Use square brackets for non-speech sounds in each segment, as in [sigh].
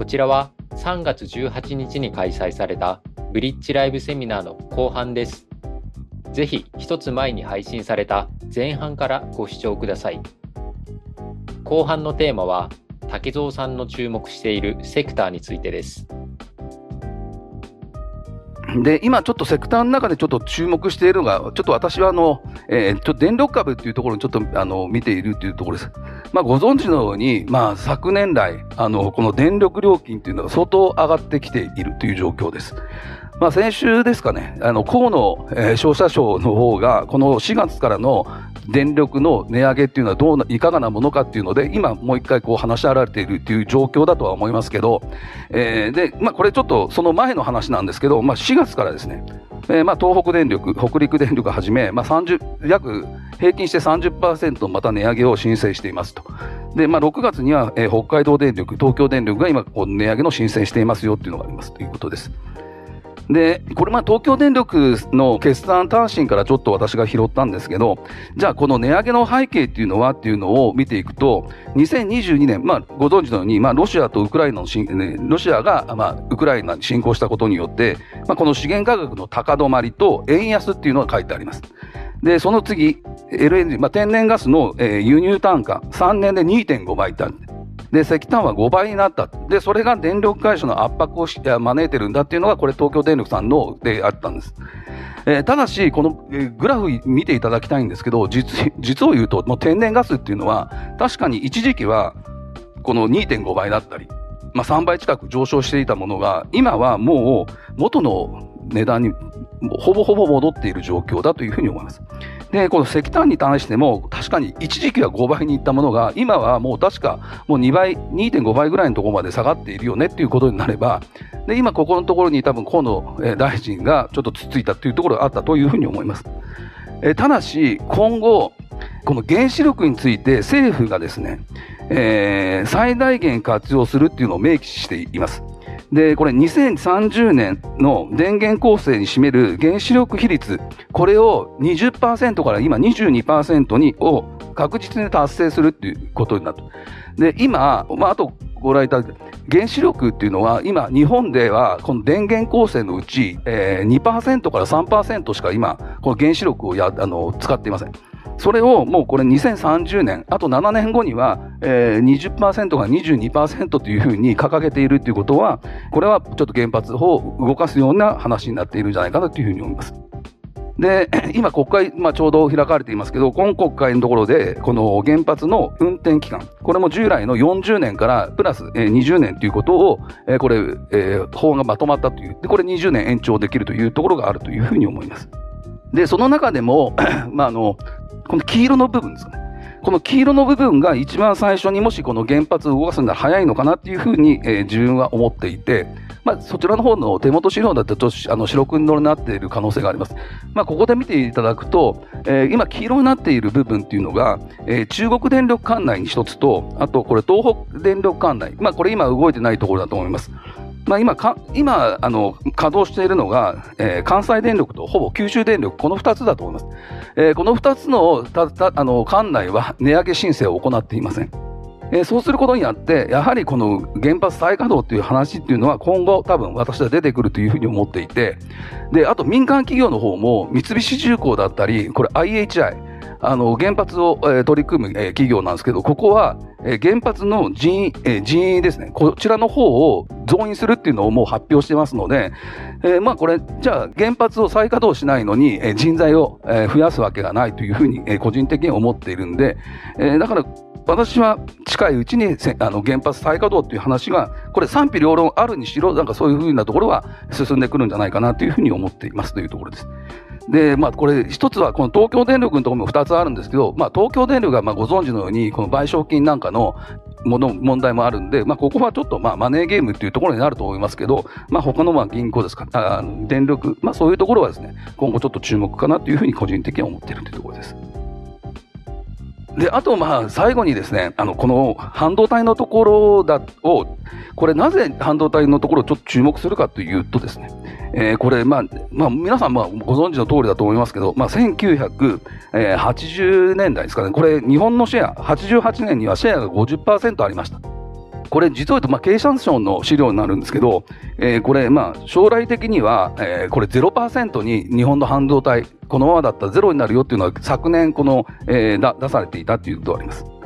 こちらは3月18日に開催されたブリッジライブセミナーの後半です。ぜひ一つ前に配信された前半からご視聴ください。後半のテーマは竹蔵さんの注目しているセクターについてです。で、今ちょっとセクターの中でちょっと注目しているのが、ちょっと私はあの、えー、ちょっと電力株っていうところにちょっとあの見ているというところです。まあご存知のように、まあ昨年来、あの、この電力料金っていうのが相当上がってきているという状況です。まあ、先週ですかね、あの河野、えー、消費者省の方が、この4月からの電力の値上げっていうのはどういかがなものかっていうので、今もう一回こう話し合われているっていう状況だとは思いますけど、えー、で、まあ、これちょっとその前の話なんですけど、まあ、4月からですね、えー、まあ東北電力、北陸電力はじめ、まあ、約平均して30%また値上げを申請していますと。で、まあ、6月には、えー、北海道電力、東京電力が今値上げの申請していますよっていうのがありますということです。で、これまあ東京電力の決算単身からちょっと私が拾ったんですけど、じゃあこの値上げの背景っていうのはっていうのを見ていくと、2022年、まあご存知のように、まあロシアとウクライナの、ロシアがまあウクライナに侵攻したことによって、まあこの資源価格の高止まりと円安っていうのが書いてあります。で、その次、LNG、まあ、天然ガスの、輸入単価、3年で2.5倍ってで、石炭は5倍になった。で、それが電力会社の圧迫を招いてるんだっていうのが、これ東京電力さんのであったんです。えー、ただし、この、えー、グラフ見ていただきたいんですけど、実、実を言うと、もう天然ガスっていうのは、確かに一時期は、この2.5倍だったり、まあ3倍近く上昇していたものが、今はもう元の値段にほぼほぼ戻っている状況だというふうに思います。で、この石炭に対しても、確かに一時期は5倍にいったものが、今はもう確かもう2倍、2.5倍ぐらいのところまで下がっているよねっていうことになれば、で、今ここのところに多分河野大臣がちょっとつついたというところがあったというふうに思います。えただし、今後、この原子力について政府がですね、えー、最大限活用するっていうのを明記しています。で、これ2030年の電源構成に占める原子力比率、これを20%から今22%にを確実に達成するっていうことになった。で、今、まあ、あとご覧いただく原子力っていうのは今日本ではこの電源構成のうち、えー、2%から3%しか今この原子力をやあの使っていません。それをもうこれ2030年、あと7年後には、えー、20%が22%というふうに掲げているということは、これはちょっと原発法を動かすような話になっているんじゃないかなというふうに思います。で、[clears throat] 今国会、まあ、ちょうど開かれていますけど、今国会のところで、この原発の運転期間、これも従来の40年からプラス20年ということを、これ、法がまとまったという、で、これ20年延長できるというところがあるというふうに思います。で、その中でも、[clears throat] まあ、あの、この黄色の部分ですね。この黄色の部分が一番最初にもしこの原発を動かすなら早いのかなっていうふうに、えー、自分は思っていて、まあ、そちらの方の手元資料だとちょっとあの白黒になっている可能性があります。まあ、ここで見ていただくと、えー、今黄色になっている部分っていうのが、えー、中国電力管内に一つと、あとこれ東北電力管内、まあ、これ今動いてないところだと思います。まあ、今か、今、あの、稼働しているのが、えー、関西電力とほぼ九州電力、この2つだと思います。えー、この2つの、た、た、あの、管内は値上げ申請を行っていません。えー、そうすることによって、やはりこの原発再稼働という話っていうのは今後多分私は出てくるというふうに思っていて、で、あと民間企業の方も三菱重工だったり、これ IHI、あの原発を、え、取り組む、え、企業なんですけど、ここは、えー、原発の人員、えー、人員ですね、こちらの方を増員するっていうのをもう発表してますので、えー、まあこれ、じゃあ原発を再稼働しないのに、えー、人材を、えー、増やすわけがないというふうに、えー、個人的に思っているんで、えー、だから私は近いうちにあの原発再稼働という話が、これ賛否両論あるにしろ、なんかそういうふうなところは進んでくるんじゃないかなというふうに思っていますというところです。で、まあ、これ、一つは、この東京電力のところも2つあるんですけど、まあ、東京電力が、まあ、ご存知のように、この賠償金なんかのもの、問題もあるんで、まあ、ここはちょっと、まあ、マネーゲームっていうところになると思いますけど、まあ、他の、まあ、銀行ですか、あ電力、まあ、そういうところはですね、今後ちょっと注目かなというふうに個人的には思っているというところです。で、あと、まあ、最後にですね、あの、この半導体のところだを、これなぜ半導体のところをちょっと注目するかというとですね、えー、これ、まあ、まあ、皆さん、まあ、ご存知の通りだと思いますけど、まあ、1980年代ですかね、これ、日本のシェア、88年にはシェアが50%ありました。これ実を言うと、まあ、経産省の資料になるんですけど、えー、これ、まあ、将来的には、えー、これ0%に日本の半導体、このままだったらゼロになるよっていうのは昨年この、えー、出されていたっていうことがあります。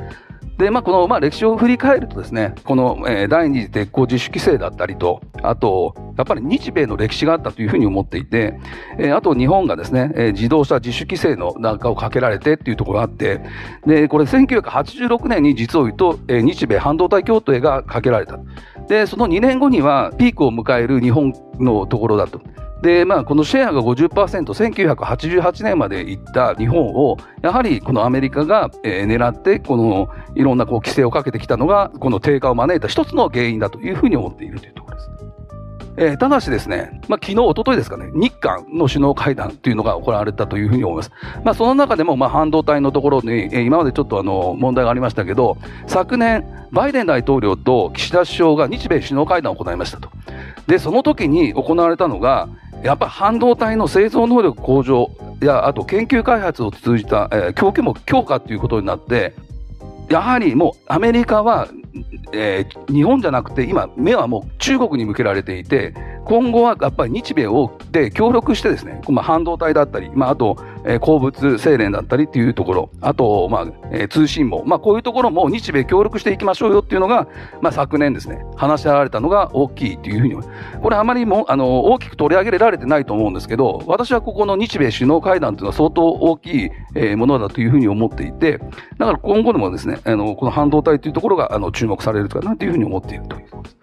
で、まあ、この、まあ、歴史を振り返るとですね、この、えー、第二次鉄鋼自主規制だったりと、あと、やっぱり日米の歴史があったというふうに思っていて、えー、あと日本がですね、えー、自動車自主規制のなんかをかけられてっていうところがあって、で、これ1986年に実を言うと、えー、日米半導体協定がかけられた。で、その2年後にはピークを迎える日本のところだと。で、まあ、このシェアが50%、1988年までいった日本を、やはりこのアメリカが、えー、狙って、このいろんなこう規制をかけてきたのが、この低下を招いた一つの原因だというふうに思っているというところです。えー、ただしですね、まあ、昨日、一昨日ですかね、日韓の首脳会談というのが行われたというふうに思います。まあ、その中でも、まあ、半導体のところに、えー、今までちょっとあの、問題がありましたけど、昨年、バイデン大統領と岸田首相が日米首脳会談を行いましたと。で、その時に行われたのが、やっぱ半導体の製造能力向上やあと研究開発を通じた、えー、供給も強化ということになってやはりもうアメリカは、えー、日本じゃなくて今目はもう中国に向けられていて今後はやっぱり日米をで協力してですね、まあ、半導体だったり、まあ、あと、えー、鉱物精錬だったりっていうところ、あと、まあえー、通信網、まあ、こういうところも日米協力していきましょうよっていうのが、まあ、昨年ですね、話し合われたのが大きいというふうに、これあまりもあの大きく取り上げられてないと思うんですけど、私はここの日米首脳会談というのは相当大きい、えー、ものだというふうに思っていて、だから今後でもですね、あのこの半導体というところがあの注目されるかなというふうに思っているというころです。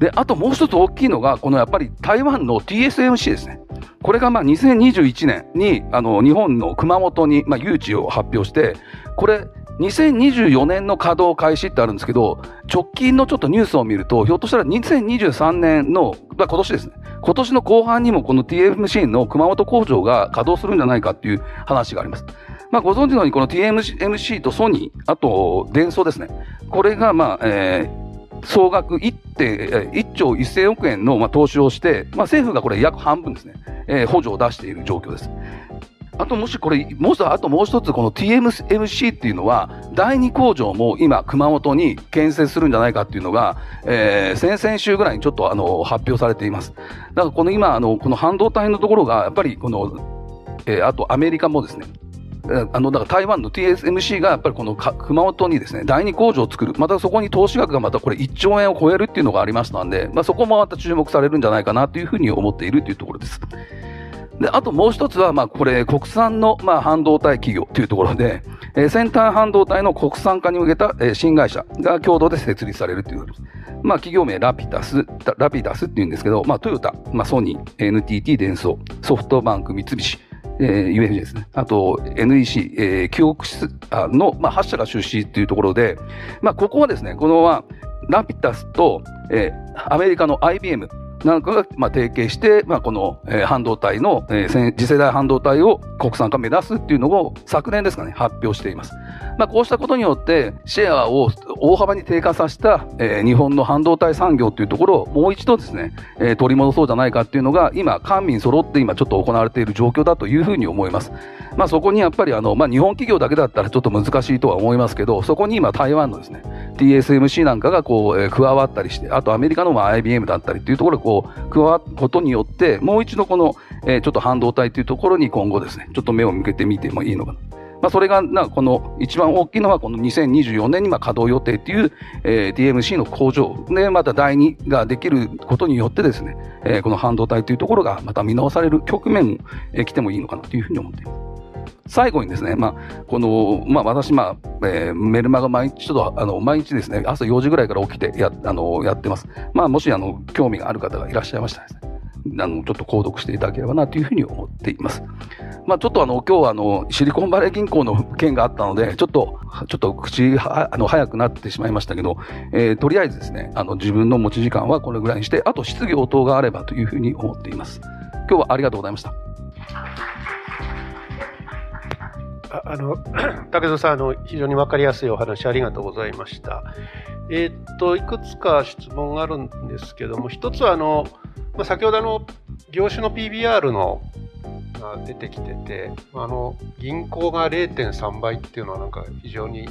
で、あともう一つ大きいのが、このやっぱり台湾の TSMC ですね。これがまあ2021年にあの日本の熊本にまあ誘致を発表して、これ2024年の稼働開始ってあるんですけど、直近のちょっとニュースを見ると、ひょっとしたら2023年の、まあ、今年ですね。今年の後半にもこの TSMC の熊本工場が稼働するんじゃないかっていう話があります。まあ、ご存知のようにこの TMC とソニー、あと、デンソーですね。これが、まあ、えー、総額 1, 1兆1000億円のまあ投資をして、まあ、政府がこれ約半分ですね、えー、補助を出している状況です。あともしこれ、もうあともう一つ、この TMC っていうのは、第二工場も今、熊本に建設するんじゃないかっていうのが、えー、先々週ぐらいにちょっとあの発表されています。だからこの今、あのこの半導体のところが、やっぱりこの、えー、あとアメリカもですね、あのだから台湾の TSMC がやっぱりこの熊本にですね第二工場を作る、またそこに投資額がまたこれ1兆円を超えるっていうのがありましたんで、まあ、そこもまた注目されるんじゃないかなというふうに思っているというところです。であともう一つは、まあ、これ、国産の、まあ、半導体企業というところで、えー、先端半導体の国産化に向けた、え、新会社が共同で設立されるということです。まあ、企業名ラピダス、ラピダスっていうんですけど、まあ、トヨタ、まあ、ソニー、NTT デンソー、ソフトバンク、三菱、えー、UFJ ですね。あと NEC、えー、記憶室の、まあ、8社が出資というところで、まあ、ここはですね、この、ま、ラピタスと、えー、アメリカの IBM、なんかが、まあ、提携して、まあ、この、えー、半導体の、えー、次世代半導体を国産化目指すっていうのを昨年ですかね、発表しています。まあ、こうしたことによって、シェアを大幅に低下させた、えー、日本の半導体産業というところをもう一度ですね、えー、取り戻そうじゃないかっていうのが、今、官民揃って今ちょっと行われている状況だというふうに思います。まあ、そこにやっぱりあの、まあ、日本企業だけだったらちょっと難しいとは思いますけど、そこに今台湾のですね、TSMC なんかがこう、えー、加わったりして、あとアメリカの IBM だったりっていうところがこう、加わることによって、もう一度この、えー、ちょっと半導体というところに今後ですね、ちょっと目を向けてみてもいいのかな。まあ、それがこの一番大きいのはこの2024年に稼働予定っていう、えー、DMC の工場でまた第2ができることによってですね、えー、この半導体というところがまた見直される局面も、えー、来てもいいのかなというふうに思っています。最後にですね、まあ、この、まあ、私、まあ、えー、メルマガ毎日、ちょっと、あの、毎日ですね、朝4時ぐらいから起きてや、あの、やってます。まあ、もし、あの、興味がある方がいらっしゃいましたらですね、あの、ちょっと購読していただければなというふうに思っています。まあ、ちょっとあの、今日はあの、シリコンバレー銀行の件があったので、ちょっと、ちょっと口は、あの、早くなってしまいましたけど、えー、とりあえずですね、あの、自分の持ち時間はこれぐらいにして、あと質疑応答があればというふうに思っています。今日はありがとうございました。ああの [clears throat] 竹蔵さんあの、非常に分かりやすいお話ありがとうございました。えー、っといくつか質問があるんですけども、一つはあの、まあ、先ほどの業種の PBR のが出てきてて、あの銀行が0.3倍っていうのはなんか非常に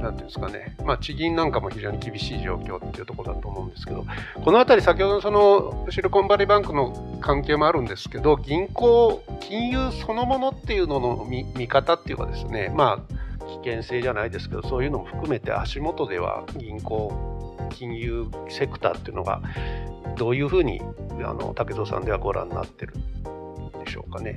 なんていうんですかね、まあ、地銀なんかも非常に厳しい状況っていうところだと思うんですけど、このあたり、先ほどのそのシリコンバレーバンクの関係もあるんですけど、銀行、金融そのものっていうのの見見方っていうかですね、まあ、危険性じゃないですけど、そういうのも含めて足元では銀行、金融セクターっていうのが、どういうふうにあの竹蔵さんではご覧になってるかね。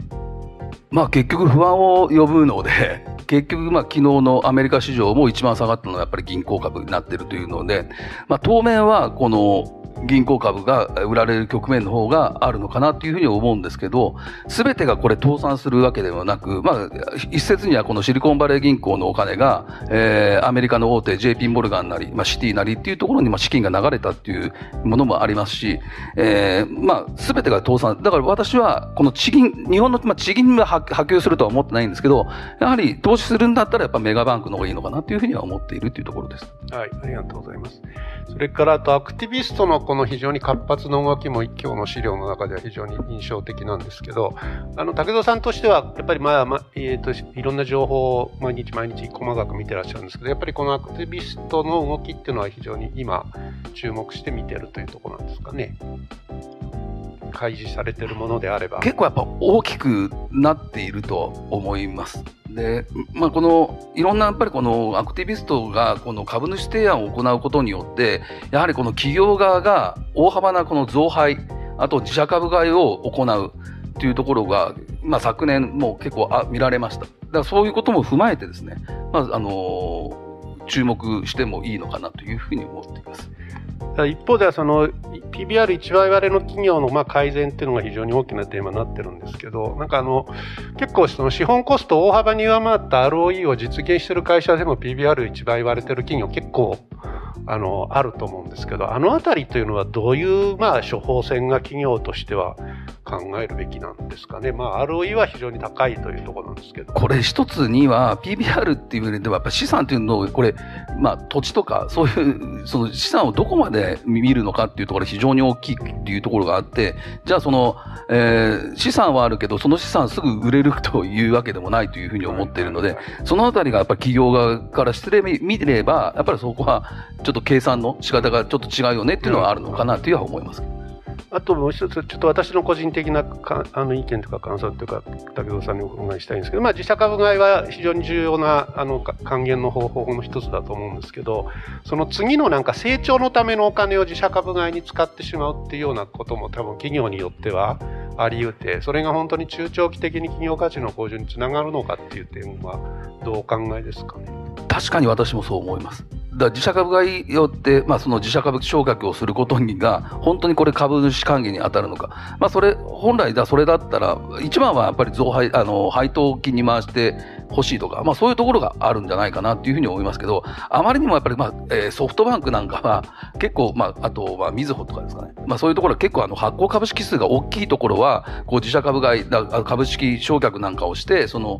まあ結局不安を呼ぶので、[laughs] 結局まあ昨日のアメリカ市場も一番下がったのはやっぱり銀行株になっているというので、まあ当面はこの銀行株が売られる局面の方があるのかなというふうに思うんですけど、すべてがこれ倒産するわけではなく、まあ、一説にはこのシリコンバレー銀行のお金が、えー、アメリカの大手 JP モルガンなり、まあ、シティなりっていうところにまあ資金が流れたっていうものもありますし、えー、まあ、すべてが倒産。だから私は、この地銀、日本の、まあ、地銀が波及するとは思ってないんですけど、やはり投資するんだったらやっぱメガバンクの方がいいのかなというふうには思っているというところです。はい、ありがとうございます。それからあとアクティビストのこの非常に活発な動きも今日の資料の中では非常に印象的なんですけど、あの武田さんとしてはやっぱりまあ、まえーと、いろんな情報を毎日毎日細かく見てらっしゃるんですけど、やっぱりこのアクティビストの動きっていうのは非常に今注目して見てるというところなんですかね。開示されてるものであれば結構やっぱ大きくなっていると思います。で、まあ、この、いろんなやっぱりこのアクティビストがこの株主提案を行うことによって、やはりこの企業側が大幅なこの増配、あと自社株買いを行うというところが、まあ、昨年も結構あ見られました。だからそういうことも踏まえてですね、まあ、あの、注目してもいいのかなというふうに思っています。一方ではその PBR1 倍割れの企業のまあ改善っていうのが非常に大きなテーマになってるんですけどなんかあの結構その資本コストを大幅に上回った ROE を実現している会社でも PBR1 倍割れてる企業結構あのあると思うんですけどあの辺りというのはどういうまあ処方箋が企業としては考えるべきなんですかね、まあ、ROE は非常に高いというところなんですけど。これ一つには PBR っていう上ではやっぱ資産というのをこれ、まあ、土地とかそういうその資産をどこまでで見るのかっていうところ非常に大きいっていうところがあってじゃあその、えー、資産はあるけどその資産すぐ売れるというわけでもないというふうに思っているので、そのあたりがやっぱ企業側から失礼見ればやっぱりそこはちょっと計算の仕方がちょっと違うよねっていうのはあるのかなというは思います。あともう一つ、ちょっと私の個人的なかあの意見とか感想というか、武藤さんにお伺いしたいんですけど、まあ、自社株買いは非常に重要なあの還元の方法の一つだと思うんですけど、その次のなんか成長のためのお金を自社株買いに使ってしまうっていうようなことも多分企業によってはあり得て、それが本当に中長期的に企業価値の向上につながるのかっていう点は、どうお考えですかね？確かに私もそう思います。だ自社株買いによって、まあ、その自社株昇格をすることにが、本当にこれ株主還元に当たるのか。まあ、それ、本来だ、それだったら、一番はやっぱり増配、あの、配当金に回してほしいとか、まあ、そういうところがあるんじゃないかなっていうふうに思いますけど、あまりにもやっぱり、まあ、えー、ソフトバンクなんかは、結構、まあ、あと、まあ、みずほとかですかね。まあ、そういうところは結構、あの、発行株式数が大きいところは、こう、自社株買い、株式償却なんかをして、その、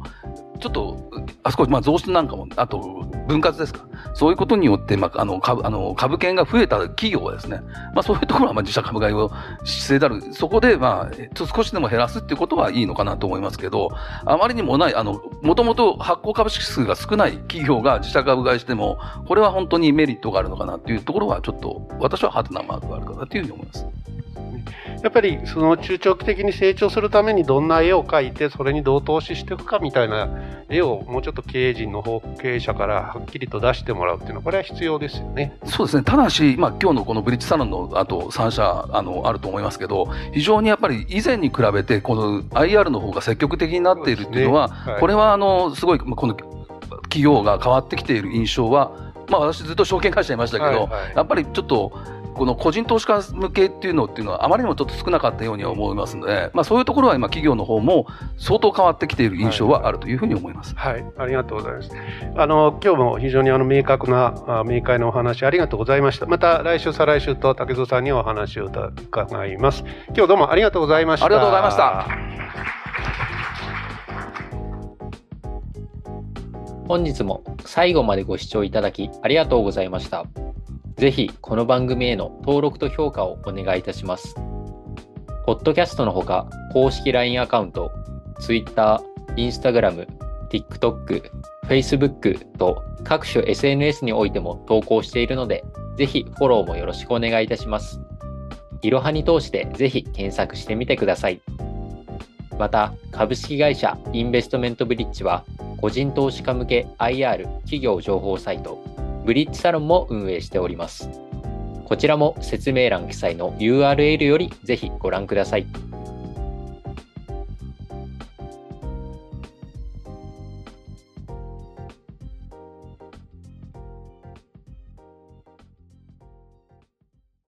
ちょっと、あそこ、まあ、増資なんかも、あと、分割ですか。そういうことによって、まあ、あの、株、あの、株券が増えた企業はですね、まあ、そういうところは、まあ、自社株買いを姿勢である。そこで、まあ、少しでも減らすっていうことはいいのかなと思いますけど、あまりにもない、あの、もともと発行株式数が少ない企業が自社株買いしても、これは本当にメリットがあるのかなっていうところは、ちょっと、私はハテナマークがあるかなというふうに思います。やっぱりその中長期的に成長するためにどんな絵を描いてそれにどう投資していくかみたいな絵をもうちょっと経営陣の方経営者からはっきりと出してもらうっていうのはこれは必要ですよね。そうですね。ただし、まあ、今日のこのブリッジサロンのあと3社あのあると思いますけど非常にやっぱり以前に比べてこの IR の方が積極的になっているっていうのは、ねはい、これはあのすごいこの企業が変わってきている印象はまあ私ずっと証券会社いましたけど、はいはい、やっぱりちょっとこの個人投資家向けっていうのっていうのはあまりにもちょっと少なかったようには思いますので、まあ、そういうところは今企業の方も相当変わってきている印象はあるというふうに思います。はい、はい、ありがとうございます。あの今日も非常にあの明確な明快なお話ありがとうございました。また来週再来週と竹蔵さんにお話を伺います。今日どうもありがとうございました。ありがとうございました。本日も最後までご視聴いただきありがとうございました。ぜひこの番組への登録と評価をお願いいたします。ポッドキャストのほか、公式 LINE アカウント、Twitter、Instagram、TikTok、Facebook と各種 SNS においても投稿しているので、ぜひフォローもよろしくお願いいたします。いろはに通してぜひ検索してみてください。また、株式会社インベストメントブリッジは、個人投資家向け IR 企業情報サイト、ブリッジサロンも運営しております。こちらも説明欄記載の URL よりぜひご覧ください。